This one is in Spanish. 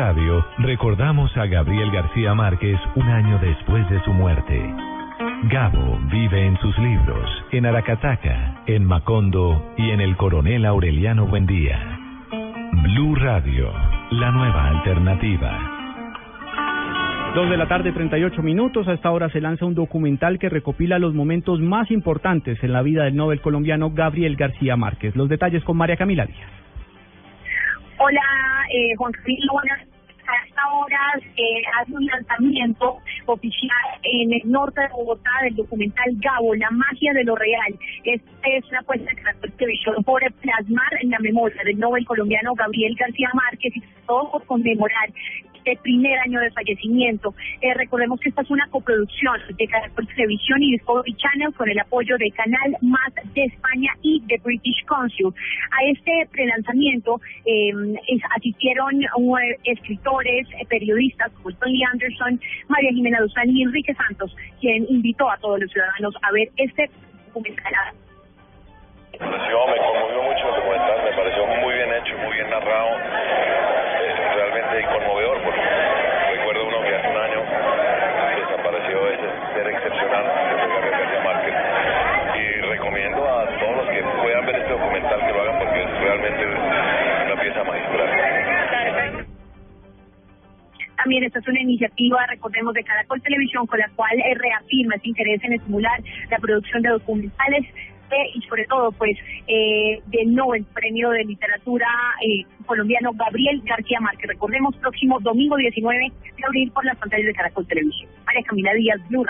Radio recordamos a Gabriel García Márquez un año después de su muerte. Gabo vive en sus libros, en Aracataca, en Macondo y en el Coronel Aureliano Buendía. Blue Radio, la nueva alternativa. Dos de la tarde, 38 minutos. A esta hora se lanza un documental que recopila los momentos más importantes en la vida del Nobel colombiano Gabriel García Márquez. Los detalles con María Camila Díaz. Hola, eh, Juan Camilo, buenas a esta hora eh, hace un lanzamiento oficial en el norte de Bogotá del documental Gabo, la magia de lo real. Esta es una apuesta de televisión por plasmar en la memoria del Nobel colombiano Gabriel García Márquez y todo por conmemorar este primer año de fallecimiento. Eh, recordemos que esta es una coproducción de Caracol Televisión y Discovery Channel con el apoyo de Canal Más de España de British Council. A este prelanzamiento eh, asistieron escritores, eh, periodistas como Tony Anderson, María Jimena Duzán y Enrique Santos, quien invitó a todos los ciudadanos a ver este documental. También esta es una iniciativa, recordemos, de Caracol Televisión, con la cual reafirma ese interés en estimular la producción de documentales y sobre todo pues eh, del Nobel Premio de Literatura eh, colombiano Gabriel García Márquez. Recordemos próximo domingo 19 de abril por las pantallas de Caracol Televisión. María Camila Díaz, Blue